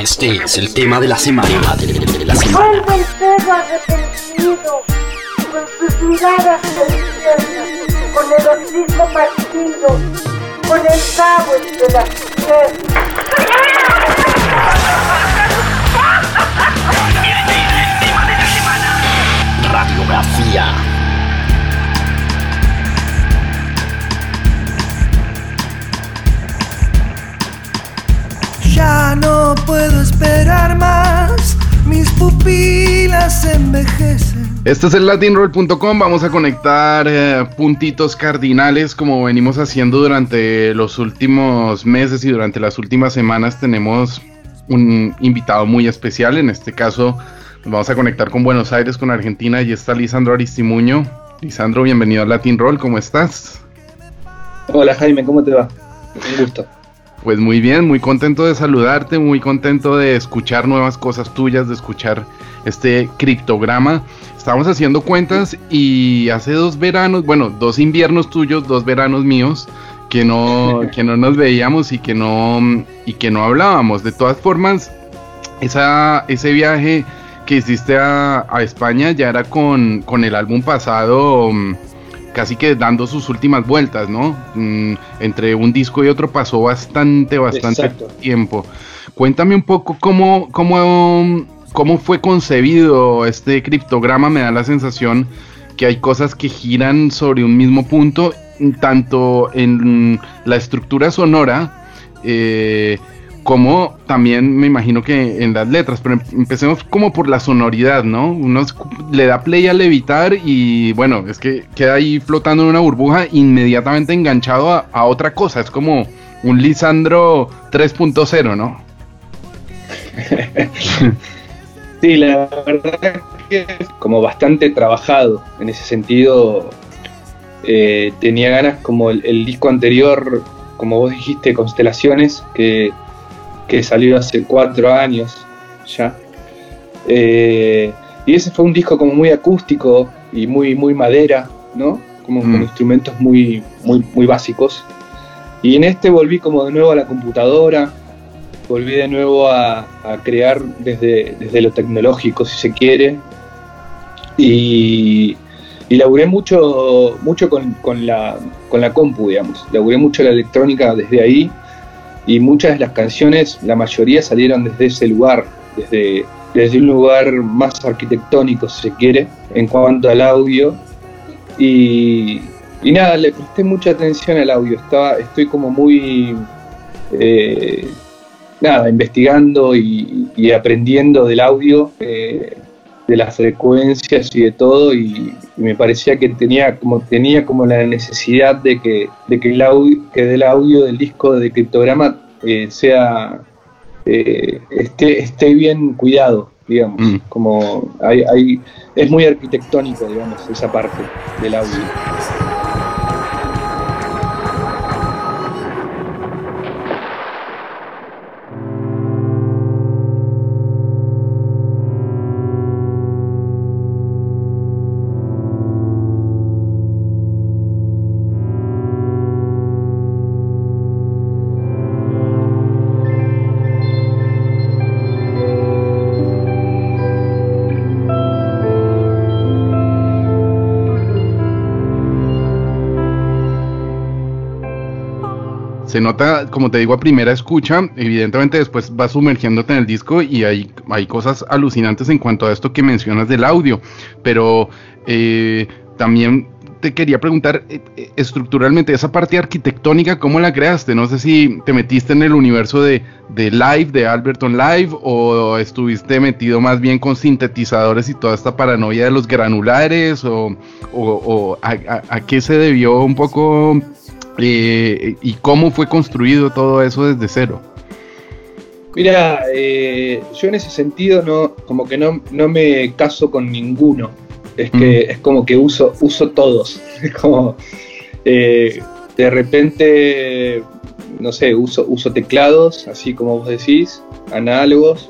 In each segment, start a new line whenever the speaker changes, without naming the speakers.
Este es el tema de la semana. De la semana.
Vuelve el perro arrepentido, con sus miradas con el hocico partido, con el cabo entre las piernas.
Radiografía.
Ya no puedo esperar más, mis pupilas envejecen.
Este es el latinroll.com, vamos a conectar eh, puntitos cardinales como venimos haciendo durante los últimos meses y durante las últimas semanas tenemos un invitado muy especial, en este caso nos vamos a conectar con Buenos Aires, con Argentina y está Lisandro Aristimuño. Lisandro, bienvenido al Latin Roll, ¿cómo estás?
Hola Jaime, ¿cómo te va? Un gusto.
Pues muy bien, muy contento de saludarte, muy contento de escuchar nuevas cosas tuyas, de escuchar este criptograma. Estábamos haciendo cuentas y hace dos veranos, bueno, dos inviernos tuyos, dos veranos míos, que no, que no nos veíamos y que no, y que no hablábamos. De todas formas, esa, ese viaje que hiciste a, a España ya era con, con el álbum pasado mm, casi que dando sus últimas vueltas, ¿no? Mm, entre un disco y otro pasó bastante, bastante
Exacto.
tiempo. Cuéntame un poco cómo, cómo, cómo fue concebido este criptograma. Me da la sensación que hay cosas que giran sobre un mismo punto, tanto en la estructura sonora, eh, como también me imagino que en las letras, pero em- empecemos como por la sonoridad, ¿no? Uno le da play a levitar y bueno, es que queda ahí flotando en una burbuja inmediatamente enganchado a, otra cosa, es como un Lisandro 3.0, ¿no?
Sí, la verdad que es como bastante trabajado en ese sentido. eh, tenía ganas como el disco anterior, como vos dijiste, Constelaciones, que, que salió hace cuatro años ya. Eh, y ese fue un disco como muy acústico y muy, muy madera, ¿no? Como con
Mm.
instrumentos muy, muy, muy básicos. Y en este volví como de nuevo a la computadora, volví de nuevo a, a crear desde, desde lo tecnológico, si se quiere. Y, y laburé mucho, mucho con, con la, con la compu, digamos. Laburé mucho la electrónica desde ahí. Y muchas de las canciones, la mayoría salieron desde ese lugar, desde, desde un lugar más arquitectónico, si se quiere, en cuanto al audio. Y, y nada, le presté mucha atención al audio. Estaba, estoy como muy. eh, nada, investigando y, y aprendiendo del audio, eh, de las frecuencias y de todo, y me parecía que tenía como, tenía como la necesidad de que, de que el audio, que del audio del disco de criptograma eh, sea eh, esté, esté bien cuidado, digamos,
Mm.
como hay, hay, es muy arquitectónico, digamos, esa parte del audio.
Se nota, como te digo, a primera escucha, evidentemente después vas sumergiéndote en el disco y hay, hay cosas alucinantes en cuanto a esto que mencionas del audio, pero eh, también te quería preguntar eh, eh, estructuralmente esa parte arquitectónica, ¿cómo la creaste? No sé si te metiste en el universo de, de Live, de Alberton Live, o estuviste metido más bien con sintetizadores y toda esta paranoia de los granulares, o, o- o a, a- a qué se debió un poco eh, y cómo fue construido todo eso desde cero.
Mira, eh, yo en ese sentido no, como que no, no me caso con ninguno. Es que es como que uso, uso todos. Es como eh, de repente, no sé, uso, uso teclados, así como vos decís, análogos.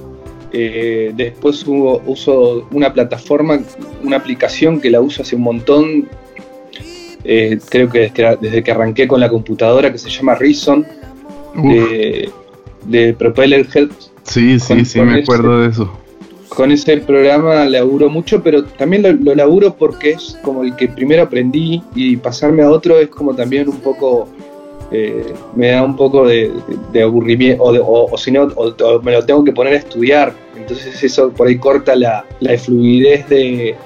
Eh, después hubo- uso una plataforma, una aplicación que la uso hace un montón. Eh, creo que desde, desde que arranqué con la computadora que se llama Reason de, de Propeller Head.
Sí, sí,
Con-
sí,
con
me
ese-
acuerdo de eso.
Con ese programa laburo mucho, pero también lo, lo laburo porque es como el que primero aprendí y pasarme a otro es como también un poco, eh, me da un poco de, aburrimiento, o, de- o- o si no, o me lo tengo que poner a estudiar. Entonces eso por ahí corta la, la fluidez de,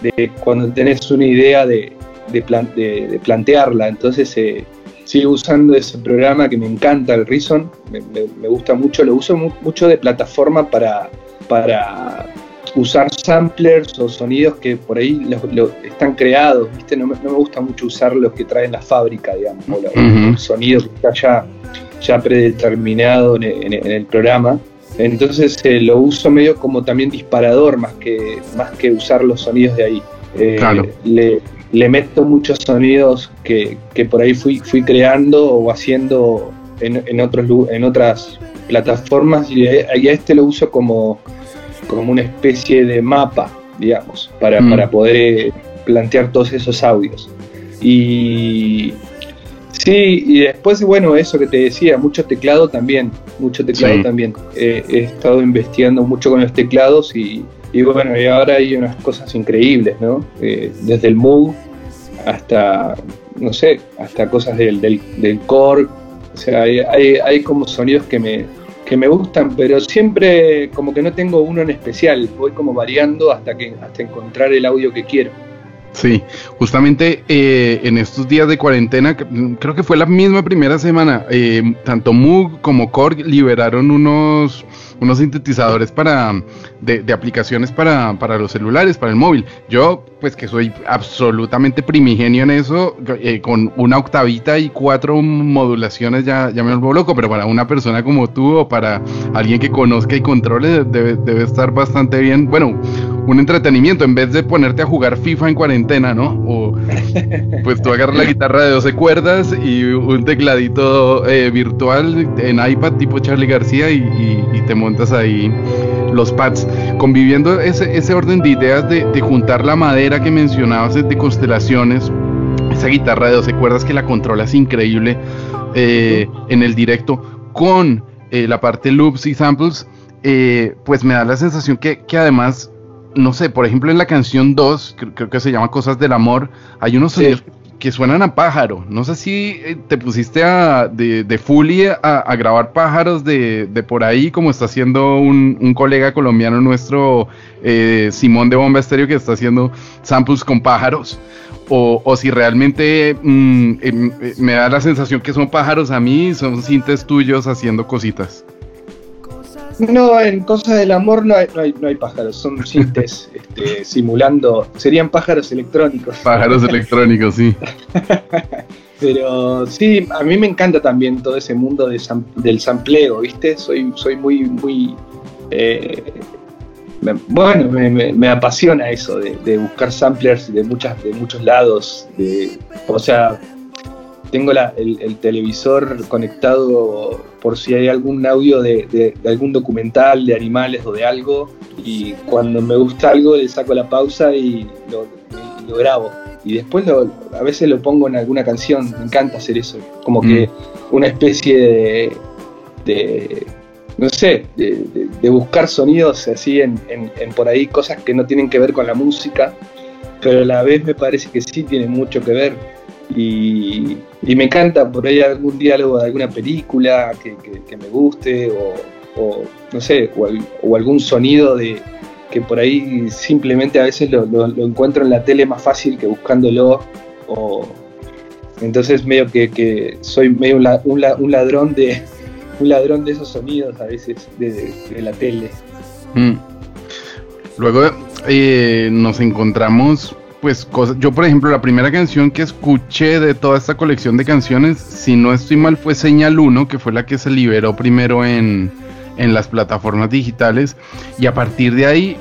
de cuando tenés una idea de, de, plan- de- de plantearla. Entonces eh, sigo usando ese programa que me encanta, el Reason, me, me- me gusta mucho, lo uso mu- mucho de plataforma para, para usar samplers o sonidos que por ahí están creados, ¿viste? No me, no me gusta mucho usar los que traen la fábrica, digamos, o la-
Ujú.
el sonido que está ya, ya predeterminado en el, en el- en el programa. Entonces eh, lo uso medio como también disparador más que, más que usar los sonidos de ahí. Eh,
Claro.
le, le meto muchos sonidos que, que por ahí fui, fui creando o haciendo en, en, otros, en otras plataformas y a, y a este lo uso como, como una especie de mapa, digamos, para,
Mm.
para poder eh, plantear todos esos audios. Y sí, y después, bueno, eso que te decía, mucho teclado también, mucho teclado
Sí.
también. Eh, he estado investigando mucho con los teclados y, y bueno, y ahora hay unas cosas increíbles, ¿no? Eh, desde el Moog hasta, no sé, hasta cosas del, del, del core. O sea, hay, hay, hay como sonidos que me, que me gustan, pero siempre como que no tengo uno en especial. Voy como variando hasta, que, hasta encontrar el audio que quiero.
Sí, justamente eh, en estos días de cuarentena, mm, creo que fue la misma primera semana, eh, tanto Moog como Korg liberaron unos, unos sintetizadores para, de, de aplicaciones para, para los celulares, para el móvil. Yo, pues que soy absolutamente primigenio en eso, eh, con una octavita y cuatro modulaciones ya, ya me vuelvo loco, pero para una persona como tú o para alguien que conozca y controle debe, debe estar bastante bien. Bueno, un entretenimiento en vez de ponerte a jugar FIFA en cuarentena, ¿no? O pues tú agarras la guitarra de 12 cuerdas y un tecladito eh, virtual en iPad tipo Charlie García y, te montas ahí los pads, conviviendo ese, orden de ideas de, juntar la madera que mencionabas de, constelaciones, esa guitarra de 12 cuerdas que la controlas increíble eh, en el directo con eh, la parte loops y samples, eh, pues me da la sensación que además no sé, por ejemplo en la canción 2, creo, creo que se llama Cosas del Amor, hay unos
Sí.
sonidos que suenan a pájaro. No sé si eh, te pusiste a, de, de fully a, a grabar pájaros de, de por ahí, como está haciendo un, un colega colombiano nuestro, eh, Simón de Bomba Estéreo, que está haciendo samples con pájaros. O, o si realmente mm, em, eh, me da la sensación que son pájaros a mí, son sintes tuyos haciendo cositas.
No, en cosas del amor no hay, no hay, no hay pájaros, son sintes este, simulando, serían pájaros electrónicos.
Pájaros electrónicos, sí.
Pero sí, a mí me encanta también todo ese mundo de sam- del sampleo, ¿viste? Soy, soy muy, muy... eh, me- bueno, me, me- me apasiona eso de, de buscar samplers de, muchas, de muchos lados. de- o sea, tengo la- el, el televisor conectado por si hay algún audio de, de- de algún documental de animales o de algo. Y cuando me gusta algo le saco la pausa y lo, y lo grabo. Y después lo- a veces lo pongo en alguna canción. Me encanta hacer eso. Como que una especie de, de- no sé, de buscar sonidos así en, en- en por ahí, cosas que no tienen que ver con la música, pero a la vez me parece que sí tienen mucho que ver. Y, y me encanta por ahí algún diálogo de alguna película que, me guste, o, no sé, o, al- o algún sonido de que por ahí simplemente a veces lo, encuentro en la tele más fácil que buscándolo. O, entonces medio que, soy medio un, la- un la- un ladrón de un ladrón de esos sonidos a veces de, de la tele.
Mm. Luego eh, nos encontramos, pues, cosas. Yo, por ejemplo, la primera canción que escuché de toda esta colección de canciones, si no estoy mal, fue Señal 1, que fue la que se liberó primero en, en las plataformas digitales. Y a partir de ahí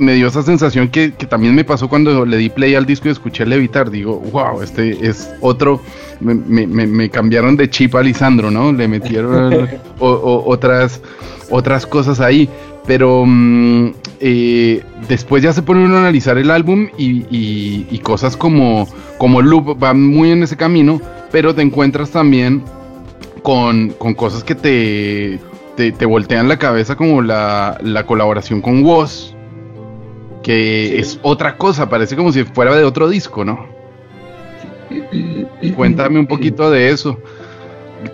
me dio esa sensación que, que también me pasó cuando le di play al disco y escuché Levitar. Digo, wow, este es otro. Me, me- me- me cambiaron de chip a Lisandro, ¿no? Le metieron o- o- otras, otras cosas ahí. Pero mm, eh, después ya se pone uno a analizar el álbum y, y- y cosas como, como Loop van muy en ese camino, pero te encuentras también con, con cosas que te, te, te voltean la cabeza como la, la colaboración con Woz, que
Sí.
es otra cosa, parece como si fuera de otro disco, ¿no? Cuéntame un poquito de eso.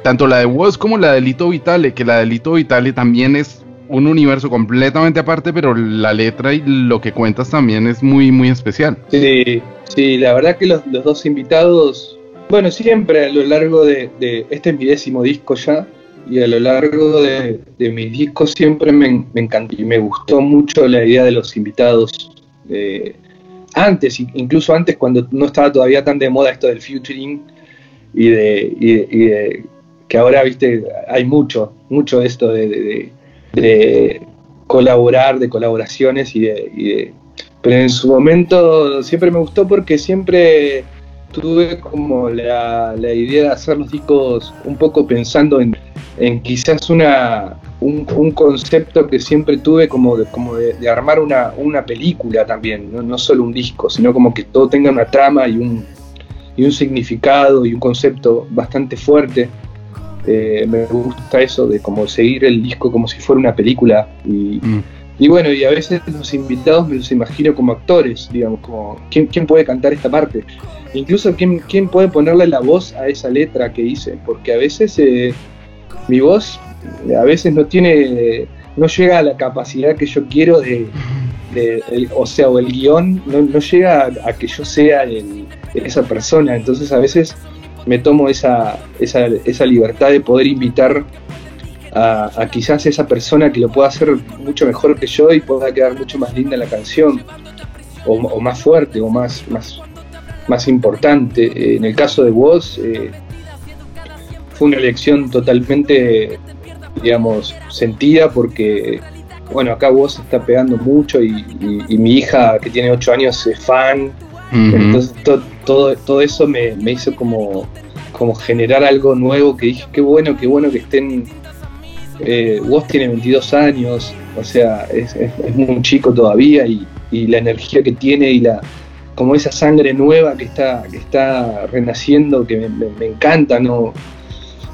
Tanto la de Woz como la de Lito Vitale, que la de Lito Vitale también es un universo completamente aparte, pero la letra y lo que cuentas también es muy, muy especial.
Sí, sí, la verdad que los, los dos invitados, bueno, siempre a lo largo de, de- este es mi décimo disco ya, y a lo largo de, mis discos siempre me, me encantó y me gustó mucho la idea de los invitados. eh, antes, incluso antes cuando no estaba todavía tan de moda esto del featuring y de, y de- que ahora, viste, hay mucho, mucho esto de- de- colaborar, de colaboraciones y de, y de- pero en su momento siempre me gustó porque siempre tuve como la, la idea de hacer los discos un poco pensando en, en quizás una, un, un concepto que siempre tuve como de, como de armar una, una película también, ¿no? no solo un disco, sino como que todo tenga una trama y un, y un significado y un concepto bastante fuerte. Eh, me gusta eso de como seguir el disco como si fuera una película y,
Mm.
y bueno, y a veces los invitados me los imagino como actores, digamos, como ¿quién, quién puede cantar esta parte? Incluso ¿quién, quién puede ponerle la voz a esa letra que hice, porque a veces eh, mi voz eh, a veces no tiene, no llega a la capacidad que yo quiero de, de- el- o sea, o el guion no, no llega a, a que yo sea el- esa persona, entonces a veces me tomo esa, esa, esa libertad de poder invitar a, a quizás esa persona que lo pueda hacer mucho mejor que yo y pueda quedar mucho más linda la canción, o, más fuerte, o más, más, más importante. Eh, En el caso de Woz, eh, fue una elección totalmente, digamos, sentida porque, bueno, acá Woz está pegando mucho y, y- y mi hija que tiene 8 años es fan, Entonces to- todo, todo eso me, me hizo como, como generar algo nuevo que dije, qué bueno, qué bueno que estén... Eh, Woz tiene 22 años, o sea, es, es- muy chico todavía y, y la energía que tiene y la como esa sangre nueva que está, que está renaciendo, que me- me encanta, ¿no?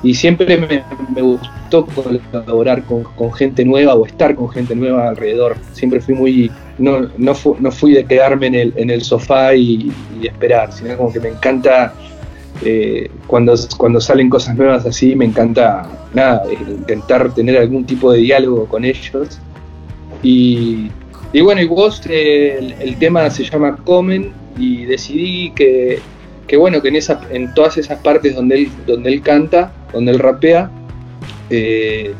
Y siempre me, gustó colaborar con, gente nueva o estar con gente nueva alrededor. Siempre fui muy, no, no, fu- no fui de quedarme en el, sofá y, esperar, sino como que me encanta eh, cuando, cuando salen cosas nuevas así, me encanta nada, eh, intentar tener algún tipo de diálogo con ellos. Y, y bueno, y vos, el, tema se llama Comen y decidí que, que bueno, que en, esa, en todas esas partes donde él, donde él canta, donde él rapea, eh,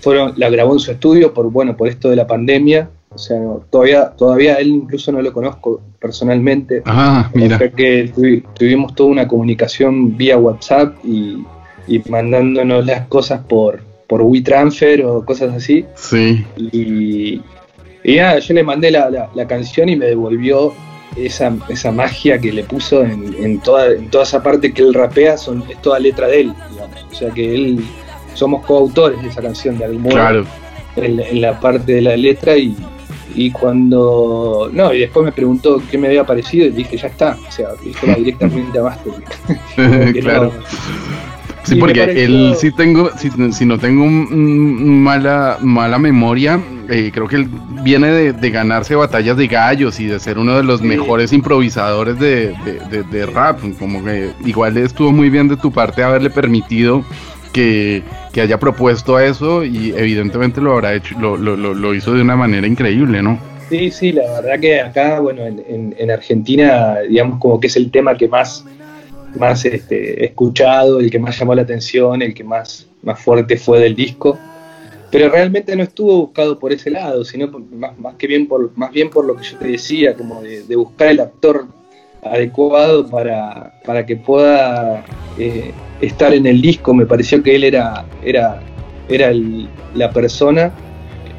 fueron, la grabó en su estudio por, bueno, por esto de la pandemia. O sea, no, todavía, todavía él incluso no lo conozco personalmente.
Ah, mira.
Que tuvi- tuvimos toda una comunicación vía WhatsApp y, y mandándonos las cosas por, por WeTransfer o cosas así.
Sí.
Y, y nada, yo le mandé la, la- la canción y me devolvió esa, esa magia que le puso en, en toda, en toda esa parte que él rapea, son, es toda letra de él, digamos. O sea que él, somos coautores de esa canción de algún modo
Claro.
en, en la parte de la letra y, y cuando. No, y después me preguntó qué me había parecido y dije, ya está. O sea, dije directamente a Master.
Claro.
no-
Sí,
Y
porque
pareció-
él sí tengo, si, si no tengo un- un mala, mala memoria, eh, creo que él viene de, de ganarse batallas de gallos y de ser uno de los
Sí.
mejores improvisadores de, de- de- rap. Como que igual estuvo muy bien de tu parte haberle permitido que, que haya propuesto eso y evidentemente lo habrá hecho, lo, lo, lo, lo hizo de una manera increíble, ¿no?
Sí, sí, la verdad que acá, bueno, en, en- en Argentina, digamos como que es el tema que más, más este, escuchado, el que más llamó la atención, el que más, más fuerte fue del disco. Pero realmente no estuvo buscado por ese lado, sino más, más que bien por, más bien por lo que yo te decía, como de, de buscar el actor adecuado para, para que pueda eh, estar en el disco. Me pareció que él era, era, era el- la persona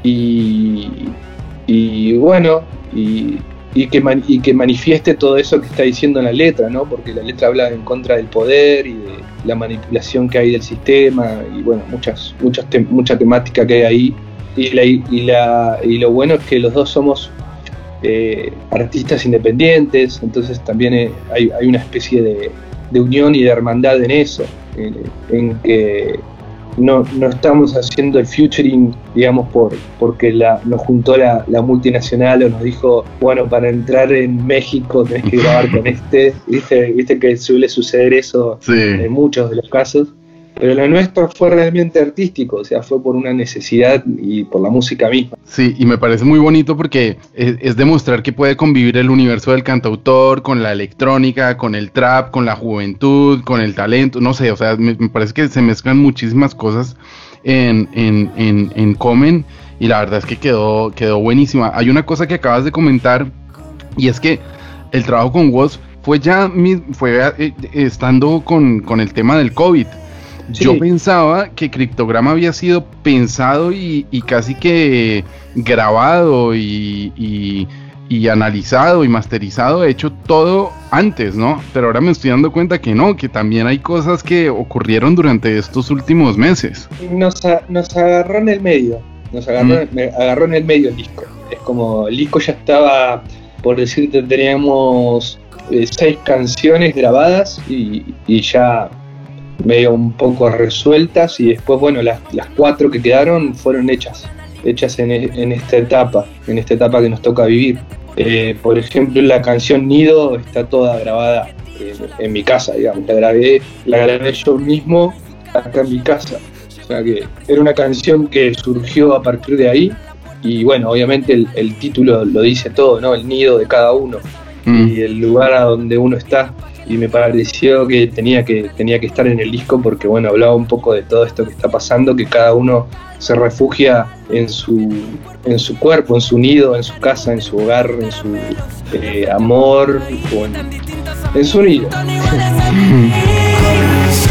y, y bueno, y, y que man- y que manifieste todo eso que está diciendo en la letra, ¿no? Porque la letra habla en contra del poder y de la manipulación que hay del sistema y bueno, muchas, muchas tem- mucha temática que hay ahí. Y, la, y, la, y lo bueno es que los dos somos eh, artistas independientes, entonces también eh, hay, hay una especie de, de unión y de hermandad en eso, en que no, no estamos haciendo el futuring, digamos, por, porque la, nos juntó la, la multinacional o nos dijo, bueno, para entrar en México tenés que grabar con este. Viste, viste que suele suceder eso
Sí.
en muchos de los casos. Pero lo nuestro fue realmente artístico, o sea, fue por una necesidad y por la música misma.
Sí, y me parece muy bonito porque es, es demostrar que puede convivir el universo del cantautor con la electrónica, con el trap, con la juventud, con el talento, no sé, o sea, me, me parece que se mezclan muchísimas cosas en, en, en, en Comen y la verdad es que quedó, quedó buenísima. Hay una cosa que acabas de comentar y es que el trabajo con Woz fue ya fue eh, estando con, con el tema del COVID.
Sí.
Yo pensaba que Criptograma había sido pensado y, y casi que grabado y, y- y analizado y masterizado, hecho todo antes, ¿no? Pero ahora me estoy dando cuenta que no, que también hay cosas que ocurrieron durante estos últimos meses.
Nos, a- nos agarró en el medio, nos agarró, me agarró en el medio el disco. Es como el disco ya estaba, por decirte, teníamos eh, seis canciones grabadas y, y ya medio un poco resueltas y después, bueno, las, las cuatro que quedaron fueron hechas, hechas en, e- en esta etapa, en esta etapa que nos toca vivir. Eh, por ejemplo, la canción Nido está toda grabada en, en mi casa, digamos, la grabé, la grabé yo mismo acá en mi casa. O sea que era una canción que surgió a partir de ahí y bueno, obviamente el, el título lo dice todo, ¿no? El nido de cada uno
Mm.
y el lugar a donde uno está y me pareció que tenía que tenía que estar en el disco porque bueno hablaba un poco de todo esto que está pasando que cada uno se refugia en su en su cuerpo en su nido en su casa en su hogar en su eh, amor en su nido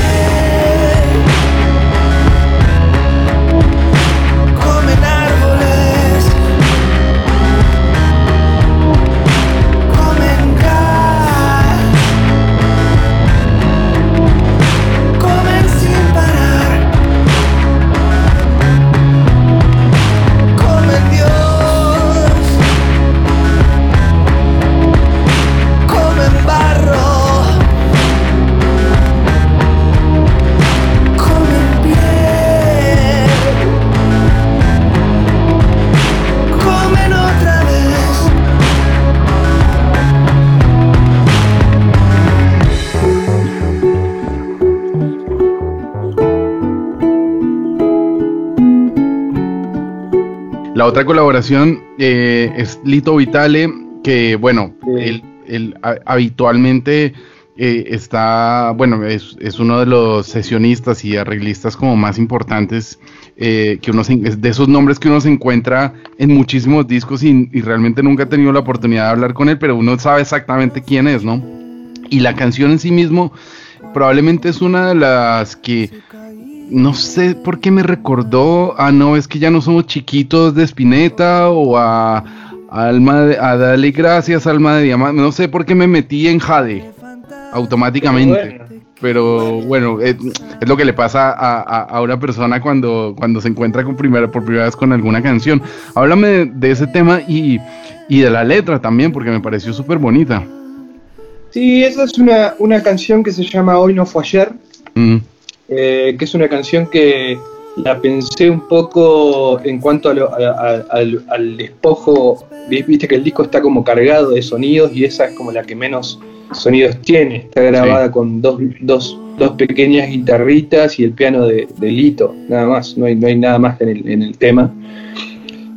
otra
colaboración eh, es Lito Vitale, que bueno, él, él ha- habitualmente eh, está, bueno, es, es uno de los sesionistas y arreglistas como más importantes, eh, que uno se- es de esos nombres que uno se encuentra en muchísimos discos y, y realmente nunca he tenido la oportunidad de hablar con él, pero uno sabe exactamente quién es, ¿no? Y la canción en sí mismo probablemente es una de las que no sé por qué me recordó a no es que ya no somos chiquitos de Spinetta o a, a alma de, a Dale gracias alma de diamante no sé por qué me metí en Jade automáticamente.
Bueno.
pero bueno es, es lo que le pasa a, a- a una persona cuando, cuando se encuentra con primera, por primera vez con alguna canción. Háblame de, de ese tema y, y de la letra también porque me pareció súper bonita
sí esa es una, una canción que se llama Hoy no fue ayer.
Mm,
eh, que es una canción que la pensé un poco en cuanto a lo- a- a- al, al despojo. Vi- Viste que el disco está como cargado de sonidos y esa es como la que menos sonidos tiene. Está grabada con dos, dos, dos pequeñas guitarritas y el piano de, de Lito, nada más. No hay, no hay nada más en el, en el tema.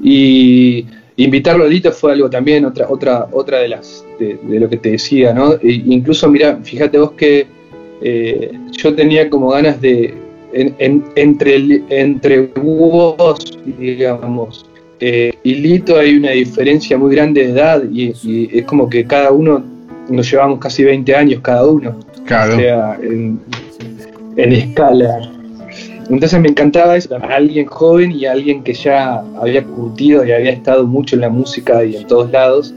Y invitarlo a Lito fue algo también, otra, otra, otra de las de, de lo que te decía, ¿no? E incluso, mira, fíjate vos que eh, yo tenía como ganas de, en- en- entre, entre vos, digamos, eh, y Lito hay una diferencia muy grande de edad y, y es como que cada uno, nos llevamos casi 20 años cada uno,
claro.
O sea, en, en escala. Entonces me encantaba eso, a alguien joven y a alguien que ya había curtido y había estado mucho en la música y en todos lados,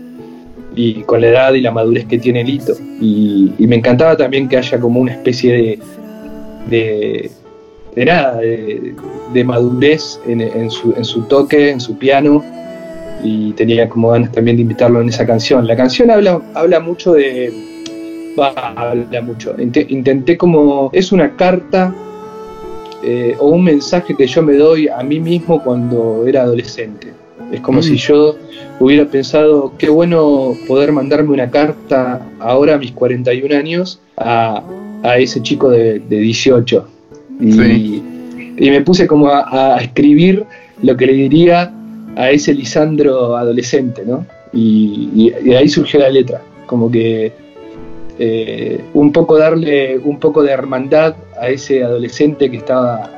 y con la edad y la madurez que tiene Lito. Y, me encantaba también que haya como una especie de, de, de nada, de, madurez en, en su, en su toque, en su piano, y tenía como ganas también de invitarlo en esa canción. La canción habla, habla mucho de... Va, habla mucho. Inte- Intenté como... Es una carta eh, o un mensaje que yo me doy a mí mismo cuando era adolescente. Es como
Mm.
si yo hubiera pensado, qué bueno poder mandarme una carta ahora a mis 41 años a, a ese chico de, de 18. Y,
Sí.
y me puse como a, a escribir lo que le diría a ese Lisandro adolescente, ¿no? Y, y- y de ahí surgió la letra, como que eh, un poco darle un poco de hermandad a ese adolescente que estaba,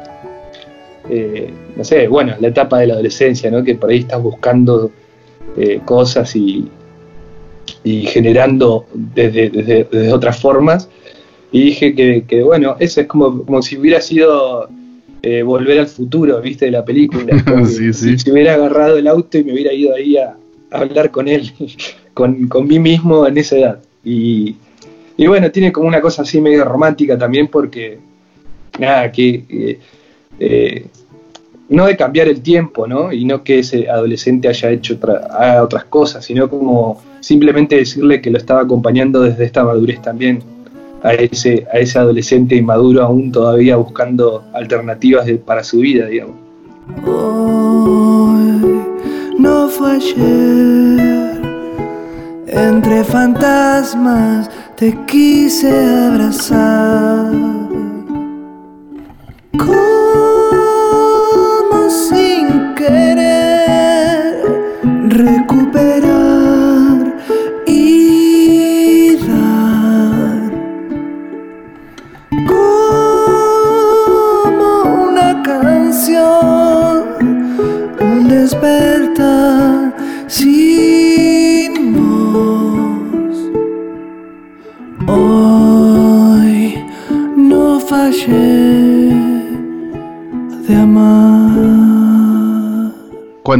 eh, no sé, bueno, la etapa de la adolescencia, ¿no? Que por ahí estás buscando eh, cosas y, y generando desde, desde- desde otras formas. Y dije que, que, bueno, eso es como, como si hubiera sido eh, volver al futuro, ¿viste? De la película.
Sí, sí.
Si, si hubiera agarrado el auto y me hubiera ido ahí a, a hablar con él, con, con mí mismo en esa edad. Y, y bueno, tiene como una cosa así medio romántica también porque, nada, que... eh, eh, no de cambiar el tiempo, ¿no? Y no que ese adolescente haya hecho otras cosas, sino como simplemente decirle que lo estaba acompañando desde esta madurez también a ese, a ese adolescente inmaduro aún todavía buscando alternativas para su vida, digamos.
Hoy no fue ayer. Entre fantasmas te quise abrazar. Recuperar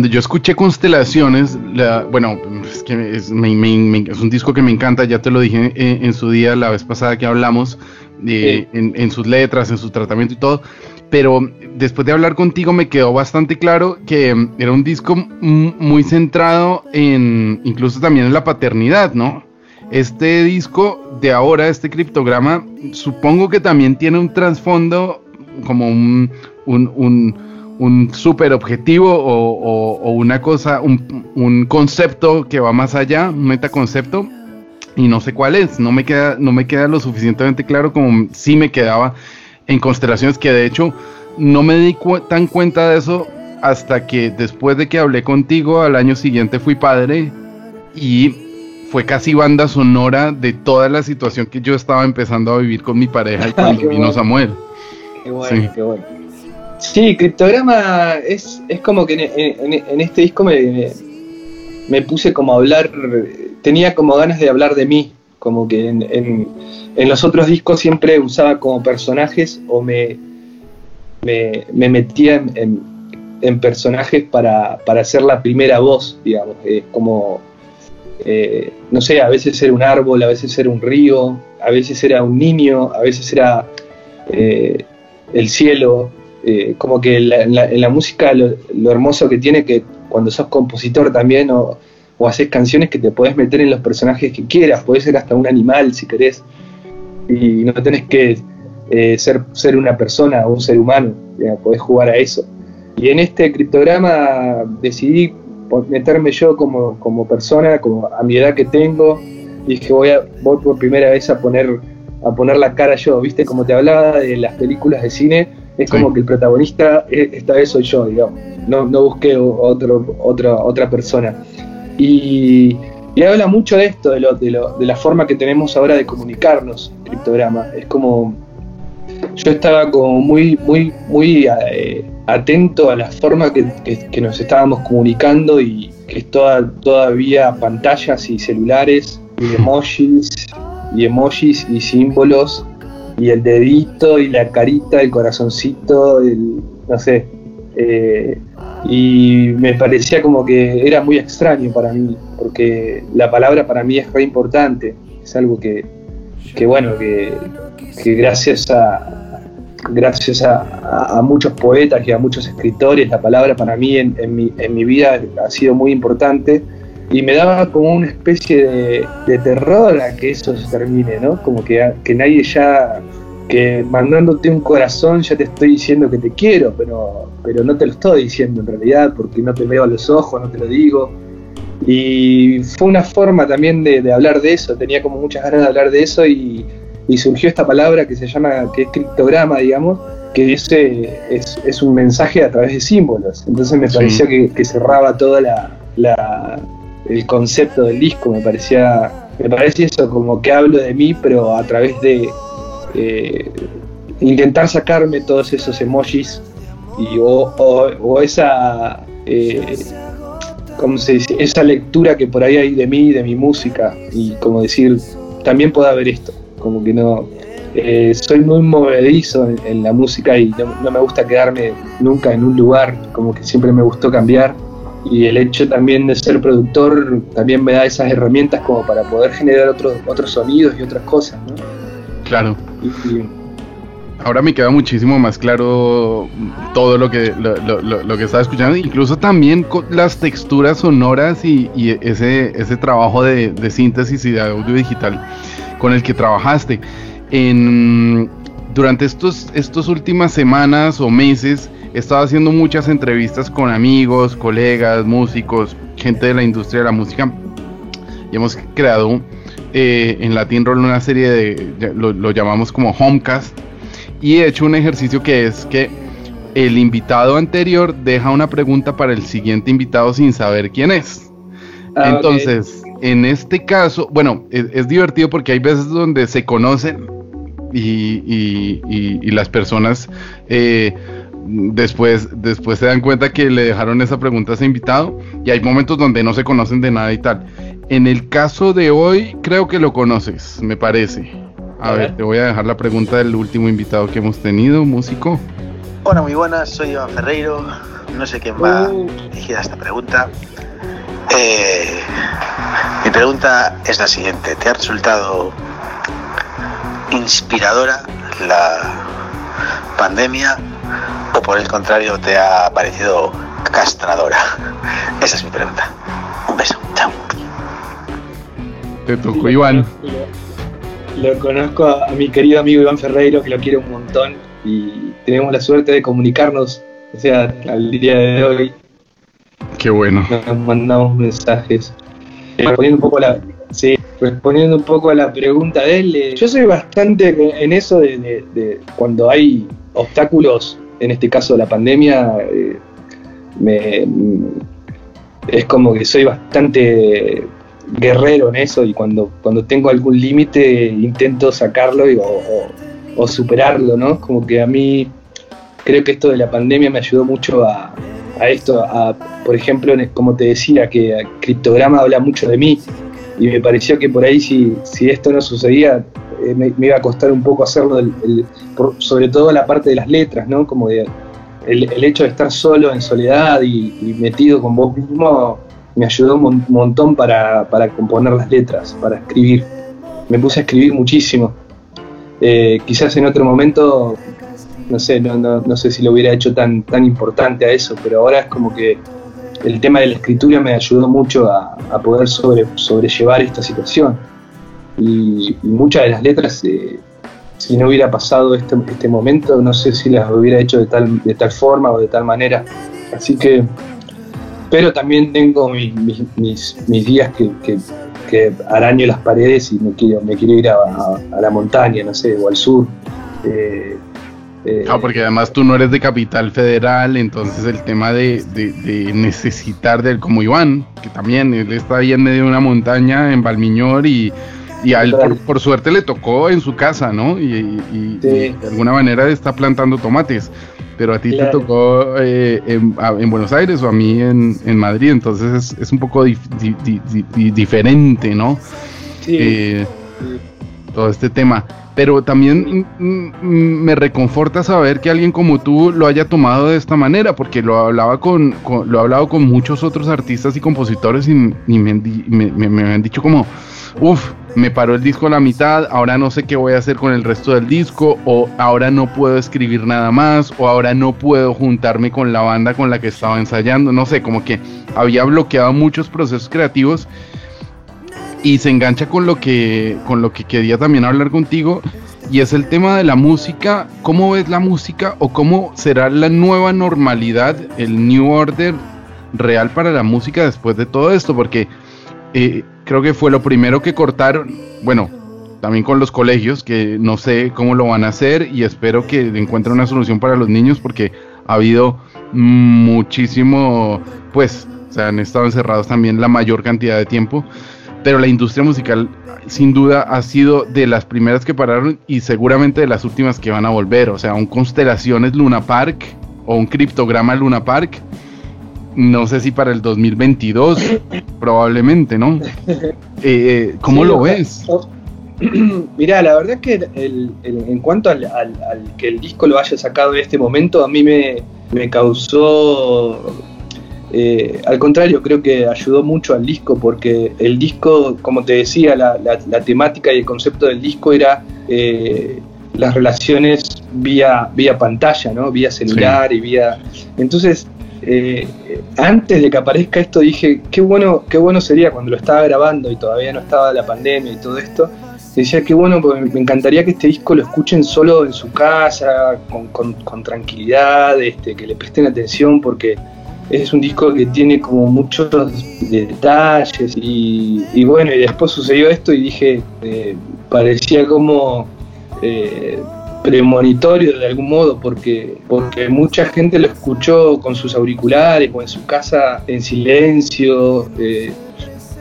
Cuando yo escuché Constelaciones, la- bueno, es que es, me- me- me- es un disco que me encanta, ya te lo dije en, en su día, la vez pasada que hablamos,
Sí.
en, en sus letras, en su tratamiento y todo, pero después de hablar contigo me quedó bastante claro que mm, era un disco muy centrado en, incluso también en la paternidad, ¿no? Este disco de ahora, este criptograma, supongo que también tiene un trasfondo como un, un, un, un super objetivo o, o- o una cosa, un, un concepto que va más allá, un metaconcepto, y no sé cuál es, no me queda, no me queda lo suficientemente claro como sí me quedaba en constelaciones, que de hecho no me di cu- tan cuenta de eso hasta que después de que hablé contigo al año siguiente fui padre y fue casi banda sonora de toda la situación que yo estaba empezando a vivir con mi pareja y cuando vino
bueno.
Samuel.
Qué bueno,
Sí.
qué bueno. Sí, Criptograma es, es como que en, en- en este disco me, me- puse como a hablar, tenía como ganas de hablar de mí, como que en, en- los otros discos siempre usaba como personajes o me, me, me metía en, en- personajes para, para ser la primera voz, digamos, es como, eh, no sé, a veces era un árbol, a veces era un río, a veces era un niño, a veces era... eh, el cielo, eh, como que la, la- en la música lo, lo hermoso que tiene que cuando sos compositor también o, o haces canciones que te podés meter en los personajes que quieras, podés ser hasta un animal si querés, y no tenés que eh, ser, ser una persona o un ser humano, digamos, podés jugar a eso. Y en este criptograma decidí meterme yo como, como persona, como a mi edad que tengo, dije voy, a, voy por primera vez a poner a poner la cara yo, ¿viste? Como te hablaba de las películas de cine, es
Sí.
como que el protagonista, eh, esta vez soy yo, digamos. No, no busqué otro, otra otra persona. Y, y habla mucho de esto, de, lo, de, lo- de la forma que tenemos ahora de comunicarnos, criptograma. Es como. Yo estaba como muy, muy, muy eh, atento a la forma que, que- que nos estábamos comunicando y que es toda, todavía pantallas y celulares y emojis y emojis y símbolos y el dedito y la carita, el corazoncito, no sé. eh, y me parecía como que era muy extraño para mí, porque la palabra para mí es re importante, es algo que, que bueno, que, que gracias a gracias a- a muchos poetas y a muchos escritores, la palabra para mí en, en mi, en mi vida ha sido muy importante y me daba como una especie de, de terror a que eso se termine, ¿no? Como que, que nadie ya que mandándote un corazón ya te estoy diciendo que te quiero, pero, pero no te lo estoy diciendo en realidad porque no te veo a los ojos, no te lo digo. Y fue una forma también de, hablar de eso, tenía como muchas ganas de hablar de eso y, surgió esta palabra que se llama, que es criptograma, digamos, que es, es, es un mensaje a través de símbolos. Entonces me pareció que, cerraba todo la, el concepto del disco, me parecía, me parece eso, como que hablo de mí, pero a través de eh, intentar sacarme todos esos emojis y, o, esa, eh, se dice? esa lectura que por ahí hay de mí, de mi música, y como decir, también puede haber esto, como que no... Eh, soy muy movedizo en, la música y no, me gusta quedarme nunca en un lugar, como que siempre me gustó cambiar y el hecho también de ser productor también me da esas herramientas como para poder generar otros otros sonidos y otras cosas, ¿no?
Claro. Ahora me queda muchísimo más claro todo lo que, lo, que estaba escuchando, incluso también con las texturas sonoras y, ese, ese trabajo de, síntesis y de audio digital con el que trabajaste. En, durante estos, estos últimas semanas o meses he estado haciendo muchas entrevistas con amigos, colegas, músicos, gente de la industria de la música. Y hemos creado eh, en Latin Roll una serie de, lo, llamamos como Homecast, y he hecho un ejercicio que es que el invitado anterior deja una pregunta para el siguiente invitado sin saber quién es. Ah, Entonces, en este caso, bueno, es, divertido porque hay veces donde se conocen y, las personas eh, después, después se dan cuenta que le dejaron esa pregunta a ese invitado y hay momentos donde no se conocen de nada y tal. En el caso de hoy, creo que lo conoces, me parece. A, ver, te voy a dejar la pregunta del último invitado que hemos tenido, músico.
Hola, muy buenas, soy Iván Ferreiro. No sé quién va uh. dirigida esta pregunta. Eh, mi pregunta es la siguiente: ¿Te ha resultado inspiradora la pandemia o por el contrario te ha parecido castradora? Esa es mi pregunta. Un beso, chao.
Te tocó Iván.
Lo, conozco a, mi querido amigo Iván Ferreiro, que lo quiero un montón y tenemos la suerte de comunicarnos, o sea, al día de hoy.
Qué bueno.
Nos mandamos mensajes. respondiendo un poco la, respondiendo un poco a la pregunta de él, eh, yo soy bastante en eso de, cuando hay obstáculos, en este caso la pandemia, eh, me, es como que soy bastante guerrero en eso y cuando, cuando tengo algún límite intento sacarlo o, superarlo, ¿no? Como que a mí creo que esto de la pandemia me ayudó mucho a, esto, a, por ejemplo, como te decía, que Criptograma habla mucho de mí y me pareció que por ahí si, si esto no sucedía eh, me, iba a costar un poco hacerlo, sobre todo la parte de las letras, ¿no? Como de, el, hecho de estar solo en soledad y metido con vos mismo me ayudó un montón para, componer las letras, para escribir. Me puse a escribir muchísimo. Eh, quizás en otro momento, no sé, no, sé si lo hubiera hecho tan, tan importante a eso, pero ahora es como que el tema de la escritura me ayudó mucho a, poder sobre, sobrellevar esta situación. Y, muchas de las letras, eh, si no hubiera pasado este, este momento, no sé si las hubiera hecho de tal, de tal forma o de tal manera. Así que pero también tengo mis, días que, araño las paredes y me quiero, me quiero ir a, la montaña, no sé, o al sur.
Eh, eh, ah, porque además tú no eres de capital federal, entonces el tema de, necesitar del como Iván, que también él está ahí en medio de una montaña en Balmiñor y, y a él por, suerte le tocó en su casa, ¿no? Y, de alguna manera está plantando tomates pero a ti te tocó eh, en, Buenos Aires o a mí en, Madrid, entonces es, un poco diferente, ¿no? Eh, todo este tema. Pero también me reconforta saber que alguien como tú lo haya tomado de esta manera, porque lo hablaba con, lo he hablado con muchos otros artistas y compositores y, me, me han dicho como Uf, me paró el disco a la mitad, ahora no sé qué voy a hacer con el resto del disco, o ahora no puedo escribir nada más, o ahora no puedo juntarme con la banda con la que estaba ensayando, no sé, como que había bloqueado muchos procesos creativos y se engancha con lo que, con lo que quería también hablar contigo, y es el tema de la música. ¿Cómo ves la música o cómo será la nueva normalidad, el New Order real para la música después de todo esto? Porque eh, creo que fue lo primero que cortaron, bueno, también con los colegios, que no sé cómo lo van a hacer y espero que encuentren una solución para los niños porque ha habido muchísimo, pues, o sea, han estado encerrados también la mayor cantidad de tiempo, pero la industria musical sin duda ha sido de las primeras que pararon y seguramente de las últimas que van a volver, o sea, un Constelaciones Luna Park o un criptograma Luna Park no sé si para el 2022, probablemente, ¿no? Eh, eh, ¿Cómo lo ves?
Mirá, la verdad que en cuanto al, que el disco lo haya sacado en este momento, a mí me, causó, eh, al contrario, creo que ayudó mucho al disco, porque el disco, como te decía, la, temática y el concepto del disco era las relaciones vía, vía pantalla, ¿no? Vía celular y vía... Entonces, eh, antes de que aparezca esto dije, qué bueno, qué bueno sería cuando lo estaba grabando y todavía no estaba la pandemia y todo esto. Decía, qué bueno, porque me encantaría que este disco lo escuchen solo en su casa, con, tranquilidad, este, que le presten atención, porque es un disco que tiene como muchos detalles y, bueno, y después sucedió esto y dije, eh, parecía como... Eh, premonitorio de algún modo, porque, porque mucha gente lo escuchó con sus auriculares o en su casa en silencio. Eh,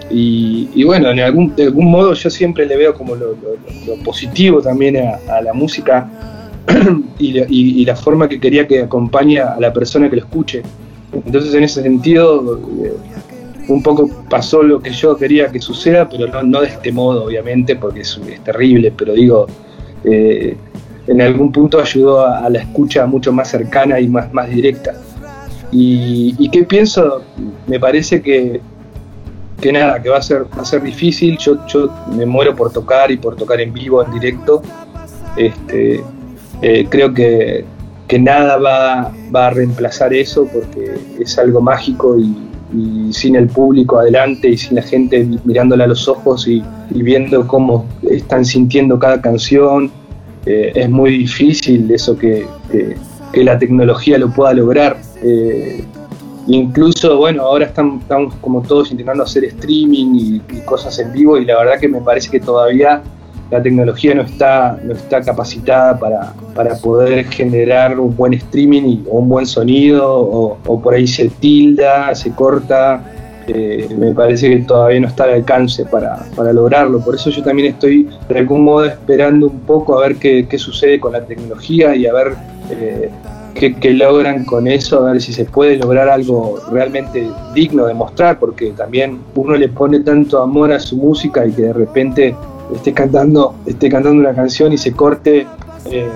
y, bueno, en algún, de algún modo yo siempre le veo como lo, positivo también a, la música y, la forma que quería que acompañe a la persona que lo escuche. Entonces en ese sentido eh, un poco pasó lo que yo quería que suceda, pero no, de este modo obviamente, porque es, terrible, pero digo... Eh, en algún punto ayudó a, la escucha mucho más cercana y más, más directa. Y, qué pienso? Me parece que, que nada, que va a ser, va a ser difícil. Yo, yo me muero por tocar y por tocar en vivo, en directo. Este, eh, creo que, que nada va, va, a reemplazar eso porque es algo mágico y, sin el público adelante y sin la gente mirándola a los ojos y, y viendo cómo están sintiendo cada canción eh, es muy difícil eso que, la tecnología lo pueda lograr. Eh, incluso, bueno, ahora estamos, como todos intentando hacer streaming y, cosas en vivo y la verdad que me parece que todavía la tecnología no está, no está capacitada para, para poder generar un buen streaming o un buen sonido o, por ahí se tilda, se corta me parece que todavía no está al alcance para, lograrlo. Por eso yo también estoy de algún modo esperando un poco a ver qué, sucede con la tecnología y a ver eh, qué, logran con eso, a ver si se puede lograr algo realmente digno de mostrar, porque también uno le pone tanto amor a su música y que de repente esté cantando, esté cantando una canción y se corte, eh,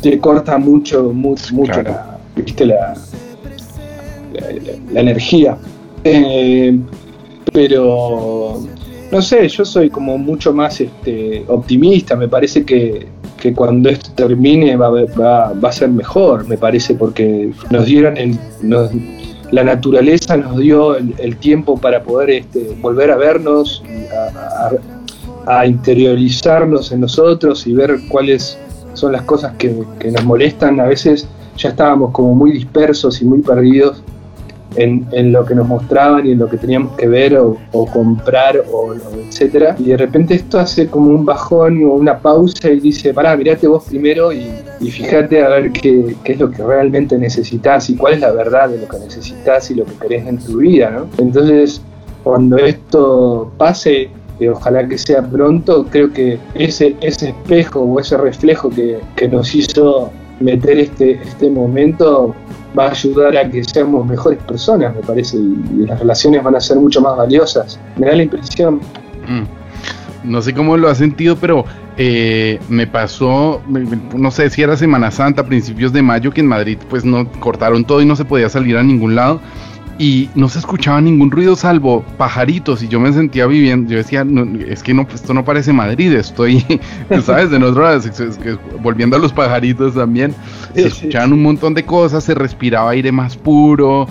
te corta mucho, mucho, mucho la, la energía. Eh, pero no sé, yo soy como mucho más este, optimista, me parece que, cuando esto termine va, a ser mejor, me parece, porque nos dieron el, la naturaleza nos dio el, tiempo para poder este, volver a vernos, a, interiorizarnos en nosotros y ver cuáles son las cosas que, nos molestan. A veces ya estábamos como muy dispersos y muy perdidos en, lo que nos mostraban y en lo que teníamos que ver o, comprar o, etcétera y de repente esto hace como un bajón o una pausa y dice pará mirate vos primero y, fíjate a ver qué, es lo que realmente necesitas y cuál es la verdad de lo que necesitas y lo que querés en tu vida entonces cuando esto pase que ojalá que sea pronto, creo que ese, ese espejo o ese reflejo que, que nos hizo meter este, este momento va a ayudar a que seamos mejores personas, me parece, y, las relaciones van a ser mucho más valiosas. Me da la impresión.
Mm. No sé cómo lo has sentido, pero eh, me pasó, no sé si era Semana Santa, principios de mayo, que en Madrid pues no cortaron todo y no se podía salir a ningún lado y no se escuchaba ningún ruido salvo pajaritos y yo me sentía viviendo, yo decía, es que no, esto no parece Madrid, estoy, ¿sabes? De nosotros, volviendo a los pajaritos también, se escuchaban un montón de cosas, se respiraba aire más puro,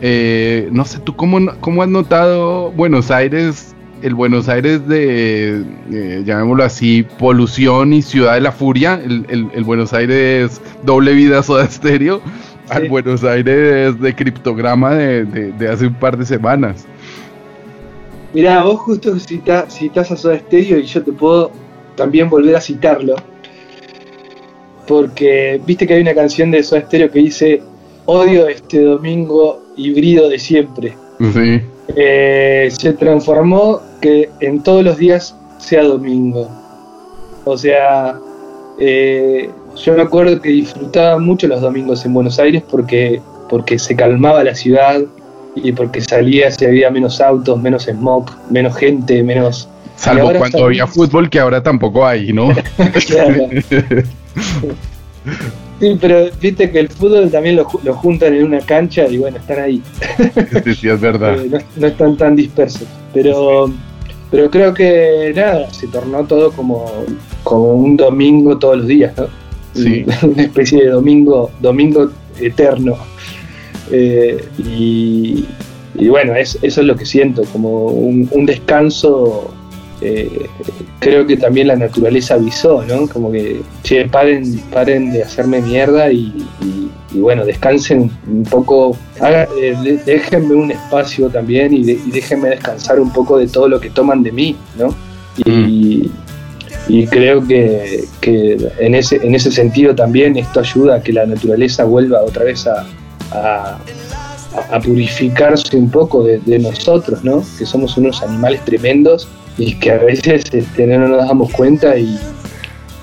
eh, no sé, ¿tú cómo, cómo has notado Buenos Aires el Buenos Aires de, eh, llamémoslo así, polución y ciudad de la furia, el, el- el Buenos Aires doble vida soda estéreo, al
Sí.
Buenos Aires de criptograma de, de- de hace un par de semanas.
Mirá, vos justo cita- citás a Soda Stereo y yo te puedo también volver a citarlo. Porque viste que hay una canción de Soda Stereo que dice Odio este domingo híbrido de siempre.
Sí,
Eh, se transformó que en todos los días sea domingo. O sea, eh, yo me acuerdo que disfrutaba mucho los domingos en Buenos Aires porque, porque se calmaba la ciudad y porque salía, se había menos autos, menos smog, menos gente, menos...
Salvo cuando había fútbol que ahora tampoco hay, ¿no?
Claro. Sí, pero viste que el fútbol también lo, lo juntan en una cancha y bueno, están ahí.
sí, sí, es verdad.
Eh, no, no están tan dispersos. Pero, pero creo que nada, se tornó todo como, como un domingo todos los días, ¿no?
Sí.
Una especie de domingo, domingo eterno. Eh, y, y bueno, es- eso es lo que siento, como un, un descanso. eh, creo que también la naturaleza avisó, ¿no? Como que, che, paren, paren de hacerme mierda y, y- y bueno, descansen un poco, haga- eh, déjenme un espacio también y, de- y déjenme descansar un poco de todo lo que toman de mí, ¿no? Y, y creo que, que en, ese, en ese sentido también esto ayuda a que la naturaleza vuelva otra vez a, a- purificarse un poco de, nosotros, ¿no? Que somos unos animales tremendos y que a veces este, no nos damos cuenta y,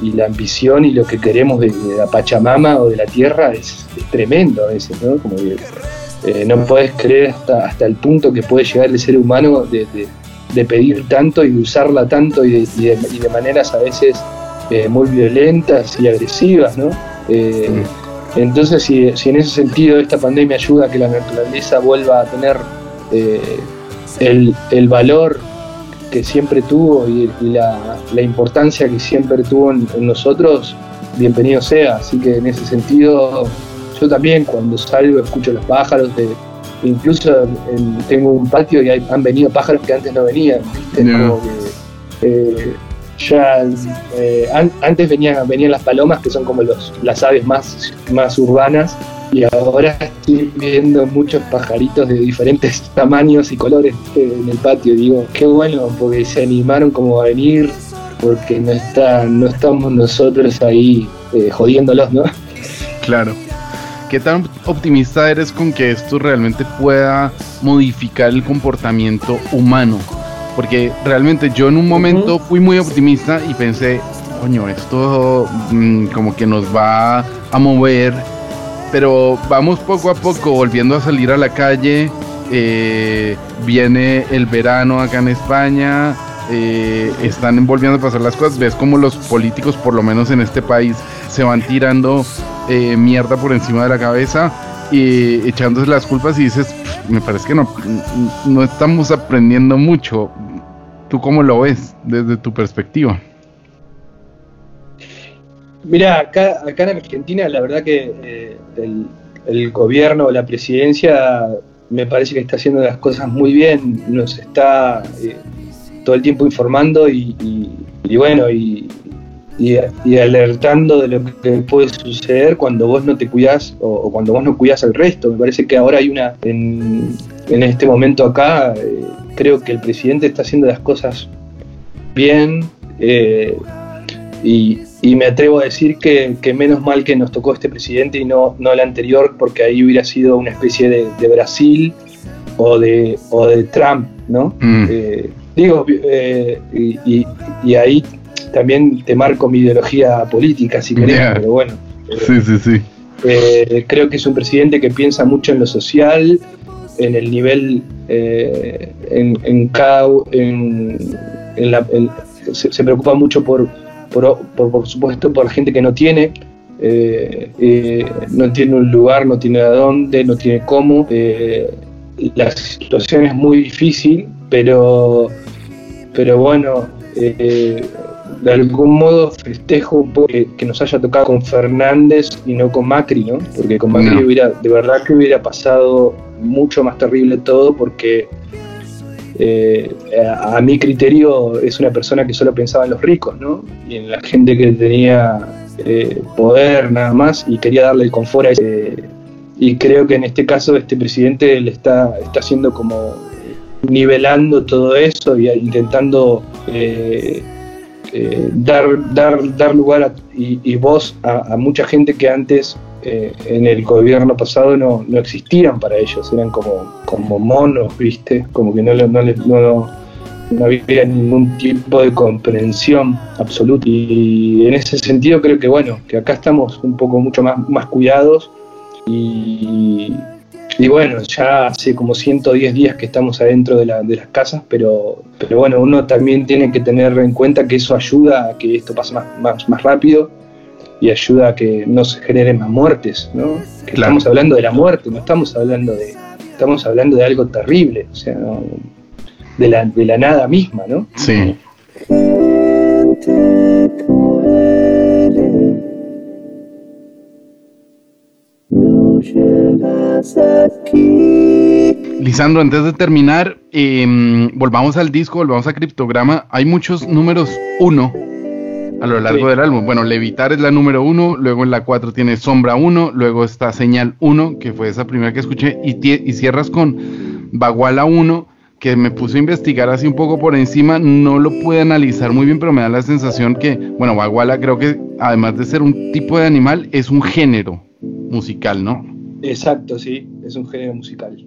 y la ambición y lo que queremos de, de la Pachamama o de la tierra es, es tremendo a veces, ¿no? Como que eh, no puedes creer hasta, hasta el punto que puede llegar el ser humano de- de pedir tanto y de usarla tanto y de, y de- y de maneras a veces eh, muy violentas y agresivas, ¿no? Eh, entonces, si, si en ese sentido esta pandemia ayuda a que la naturaleza vuelva a tener eh, el, el valor que siempre tuvo y, y la, la importancia que siempre tuvo en, en nosotros, bienvenido sea. Así que en ese sentido, yo también cuando salgo escucho los pájaros, de, incluso en- tengo un patio y hay- han venido pájaros que antes no venían, ¿viste? Como que, eh, ya eh, an- antes venían, venían las palomas, que son como los, las aves más, más urbanas, y ahora estoy viendo muchos pajaritos de diferentes tamaños y colores en el patio. Digo, qué bueno, porque se animaron como a venir, porque no, está, no estamos nosotros ahí eh, jodiéndolos, ¿no?
Claro. ¿Qué tan optimista eres con que esto realmente pueda modificar el comportamiento humano? Porque realmente yo en un momento fui muy optimista y pensé, coño, esto mm, como que nos va a mover, pero vamos poco a poco volviendo a salir a la calle. eh, viene el verano acá en España, eh, están volviendo a pasar las cosas. Ves como los políticos, por lo menos en este país, se van tirando eh, mierda por encima de la cabeza y echándose las culpas y dices, "Pff, me parece que no, no estamos aprendiendo mucho. ¿Tú cómo lo ves desde tu perspectiva?
Mira, acá, acá en Argentina la verdad que eh, el, el gobierno, la presidencia, me parece que está haciendo las cosas muy bien, nos está eh, todo el tiempo informando y bueno, y, y- y alertando de lo que puede suceder cuando vos no te cuidás o, o cuando vos no cuidás al resto. Me parece que ahora hay una, en, en este momento acá, eh, creo que el presidente está haciendo las cosas bien. eh, y, y me atrevo a decir que, que menos mal que nos tocó este presidente y no, no el anterior, porque ahí hubiera sido una especie de, de Brasil o de, o de Trump, ¿no?
Mm.
Eh, digo, eh, y, y- y ahí también te marco mi ideología política, si querés,
Yeah.
pero bueno.
Sí, sí, sí.
Eh, creo que es un presidente que piensa mucho en lo social, en el nivel, eh, en, en cada, en, en la- en- se, se preocupa mucho por, por, por, por supuesto, por la gente que no tiene, eh, eh, no tiene un lugar, no tiene a dónde, no tiene cómo. eh, la situación es muy difícil, pero, pero bueno, de algún modo festejo un poco que, que nos haya tocado con Fernández y no con Macri, ¿no? Porque con Macri
No.
hubiera, de verdad que hubiera pasado mucho más terrible todo porque eh, a, a mi criterio es una persona que solo pensaba en los ricos, ¿no? Y en la gente que tenía eh, poder nada más y quería darle el confort a ese. Y creo que en este caso este presidente le está, está haciendo como nivelando todo eso y intentando eh, eh, dar, dar, dar lugar y, y voz a, mucha gente que antes eh, en el gobierno pasado no, no existían para ellos, eran como, como monos, ¿viste? Como que no, no, no, no había ningún tipo de comprensión absoluta. Y en ese sentido creo que bueno, que acá estamos un poco mucho más, más cuidados y, y bueno, ya hace como 110 días que estamos adentro de, la- de las casas, pero, pero bueno, uno también tiene que tener en cuenta que eso ayuda a que esto pase más, más, más rápido y ayuda a que no se generen más muertes, ¿no? Que
Claro.
estamos hablando de la muerte, no estamos hablando de, estamos hablando de algo terrible, o sea, no- de, la, de la nada misma, ¿no?
Sí. Lisandro, antes de terminar, em, volvamos al disco, volvamos a Criptograma. Hay muchos números uno a lo largo
Sí.
del álbum. Bueno, Levitar es la número uno, luego en la 4 tiene Sombra 1, luego está Señal 1, que fue esa primera que escuché, y, cierras con Baguala 1, que me puse a investigar así un poco por encima, no lo pude analizar muy bien, pero me da la sensación que, bueno, Baguala creo que además de ser un tipo de animal, es un género musical, ¿no?
Exacto, sí, es un género musical.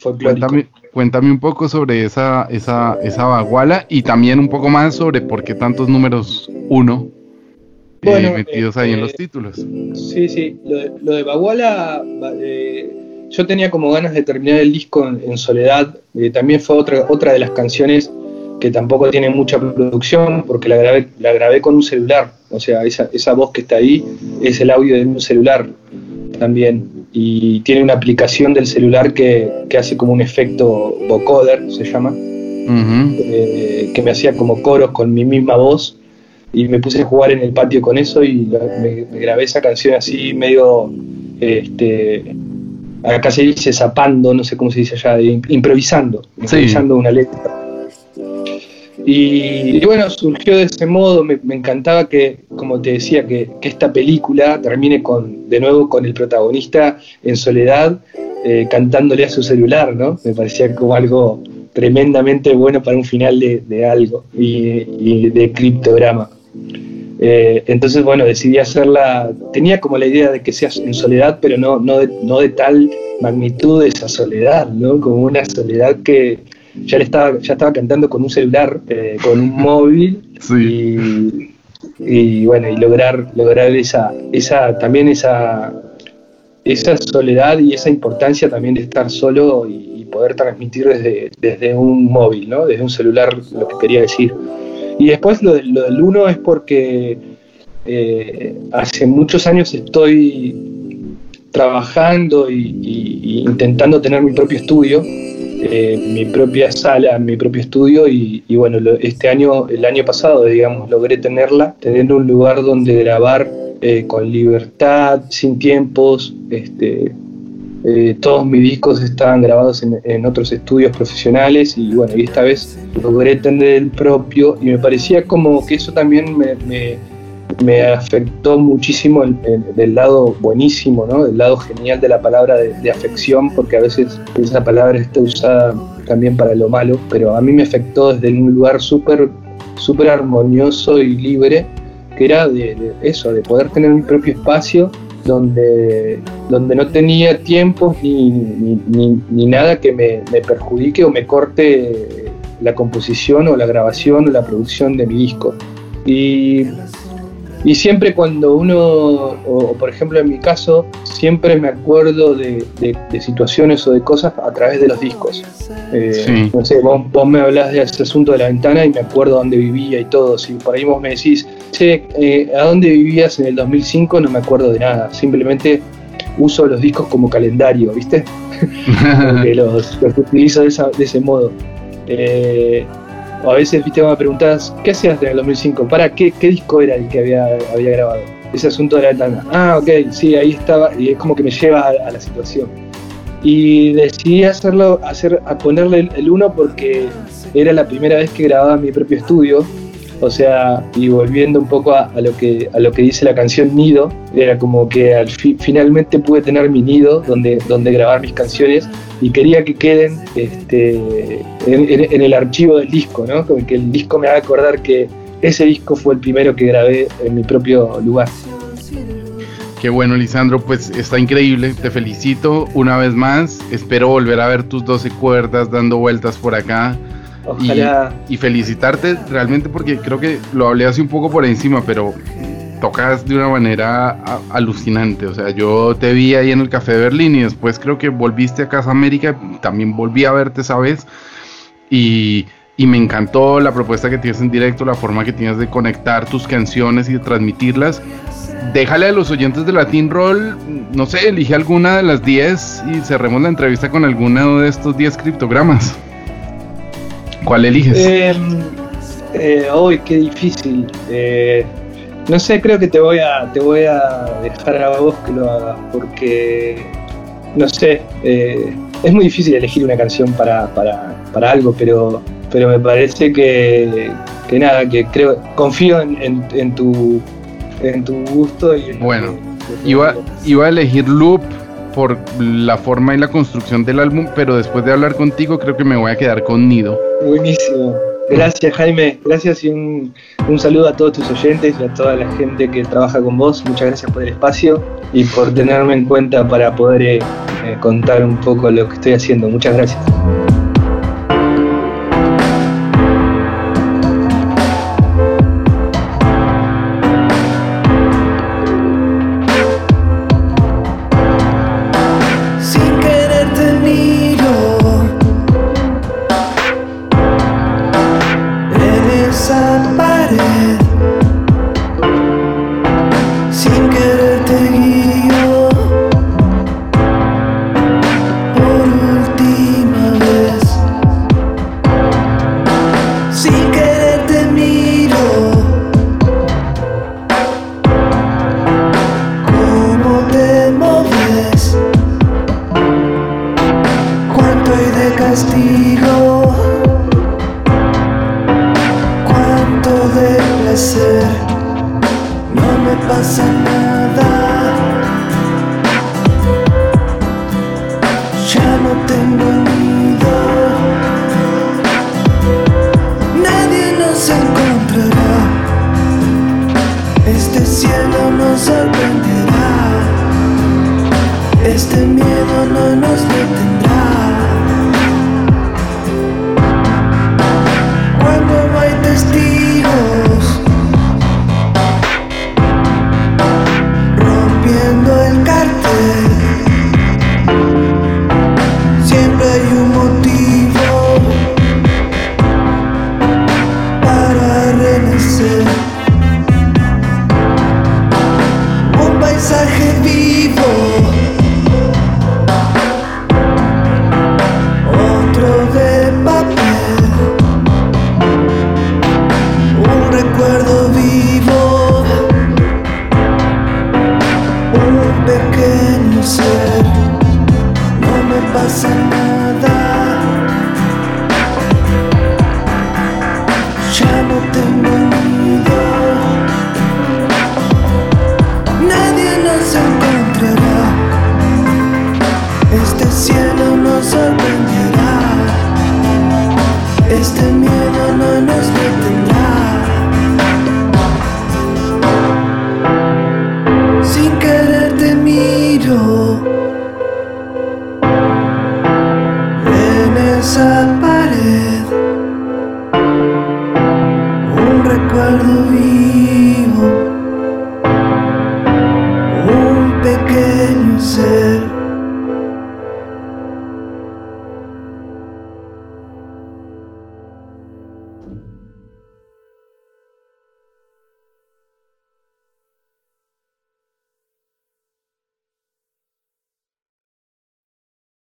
Cuéntame, cuéntame un poco sobre esa, esa, esa baguala y también un poco más sobre por qué tantos números uno eh, metidos ahí en
este,
los títulos.
Sí, sí, lo de, lo de Baguala, ba- eh, yo tenía como ganas de terminar el disco en, en soledad, eh, también fue otra, otra de las canciones que tampoco tiene mucha producción porque la grabé, la grabé con un celular, o sea, esa, esa voz que está ahí es el audio de un celular también, y tiene una aplicación del celular que, que hace como un efecto vocoder, se llama, eh, que me hacía como coros con mi misma voz y me puse a jugar en el patio con eso y me, me grabé esa canción así medio este acá se dice zapando, no sé cómo se dice allá, im- improvisando, improvisando una letra. Y, bueno, surgió de ese modo, me, encantaba que, como te decía, que, esta película termine con, de nuevo con el protagonista en soledad, eh, cantándole a su celular, ¿no? Me parecía como algo tremendamente bueno para un final de, algo y, y de criptograma. Eh, entonces, bueno, decidí hacerla, tenía como la idea de que sea en soledad, pero no, no, de, no de tal magnitud de esa soledad, ¿no? Como una soledad que ya le estaba, ya estaba cantando con un celular, eh, con un móvil,
Sí.
y, y, bueno, y lograr, lograr esa, esa, también esa, esa soledad y esa importancia también de estar solo y, y poder transmitir desde, desde un móvil, ¿no? Desde un celular, lo que quería decir. Y después lo, de- lo del uno es porque eh, hace muchos años estoy trabajando y, intentando tener mi propio estudio, eh, mi propia sala, mi propio estudio y, bueno, este año, el año pasado, digamos, logré tenerla, tener un lugar donde grabar eh, con libertad, sin tiempos, este, eh, todos mis discos estaban grabados en, otros estudios profesionales y bueno, y esta vez logré tener el propio y me parecía como que eso también me- me afectó muchísimo el- el- del lado buenísimo, ¿no? del lado genial de la palabra de, de afección, porque a veces esa palabra está usada también para lo malo, pero a mí me afectó desde un lugar súper súper armonioso y libre, que era de, eso, de poder tener mi propio espacio donde, donde no tenía tiempos ni, ni, ni- ni nada que me, me perjudique o me corte la composición o la grabación o la producción de mi disco. Y, y siempre cuando uno, o, por ejemplo en mi caso, siempre me acuerdo de, de- de situaciones o de cosas a través de los discos. Eh,
Sí.
No sé, vos, vos me hablás de ese asunto de la ventana y me acuerdo dónde vivía y todo. Si por ahí vos me decís, che, eh, ¿a dónde vivías en el 2005? No me acuerdo de nada. Simplemente uso los discos como calendario, ¿viste? Los, los utilizo de, esa- de ese modo. Eh, o a veces, viste, me preguntás, ¿qué hacías en el 2005? ¿Para qué, qué disco era el que había, grabado? Ese asunto de la ventana. Ah, ok, sí, ahí estaba, y es como que me lleva a, la situación. y decidí hacerlo, hacer, ponerle el 1 porque era la primera vez que grababa mi propio estudio. O sea, y volviendo un poco a, lo, que, a lo que dice la canción Nido, era como que al finalmente pude tener mi nido donde, donde grabar mis canciones y quería que queden este, en, el archivo del disco, ¿no? Como que el disco me haga acordar que ese disco fue el primero que grabé en mi propio lugar.
Qué bueno, Lisandro, pues está increíble, te felicito una vez más, espero volver a ver tus 12 cuerdas dando vueltas por acá. Y, felicitarte realmente porque creo que lo hablé así un poco por encima, pero tocas de una manera alucinante. O sea, yo te vi ahí en el Café de Berlín y después creo que volviste a Casa América, también volví a verte esa vez. Y, y me encantó la propuesta que tienes en directo, la forma que tienes de conectar tus canciones y de transmitirlas déjale a los oyentes de Latin Roll, no sé, elige alguna de las 10 y cerremos la entrevista con alguno de estos 10 criptogramas. ¿Cuál eliges?
Eh, eh, hoy qué difícil. Eh, no sé, creo que te voy a te voy a dejar a vos que lo hagas porque no sé, eh, es muy difícil elegir una canción para, para, para algo, pero pero me parece que, que nada, que creo, confío en, en tu en tu gusto y
bueno iba, iba a elegir Loop por la forma y la construcción del álbum pero después de hablar contigo creo que me voy a quedar con Nido.
Buenísimo. Gracias Jaime. Gracias y un, un saludo a todos tus oyentes y a toda la gente que trabaja con vos. Muchas gracias por el espacio y por tenerme en cuenta para poder eh, contar un poco lo que estoy haciendo. Muchas gracias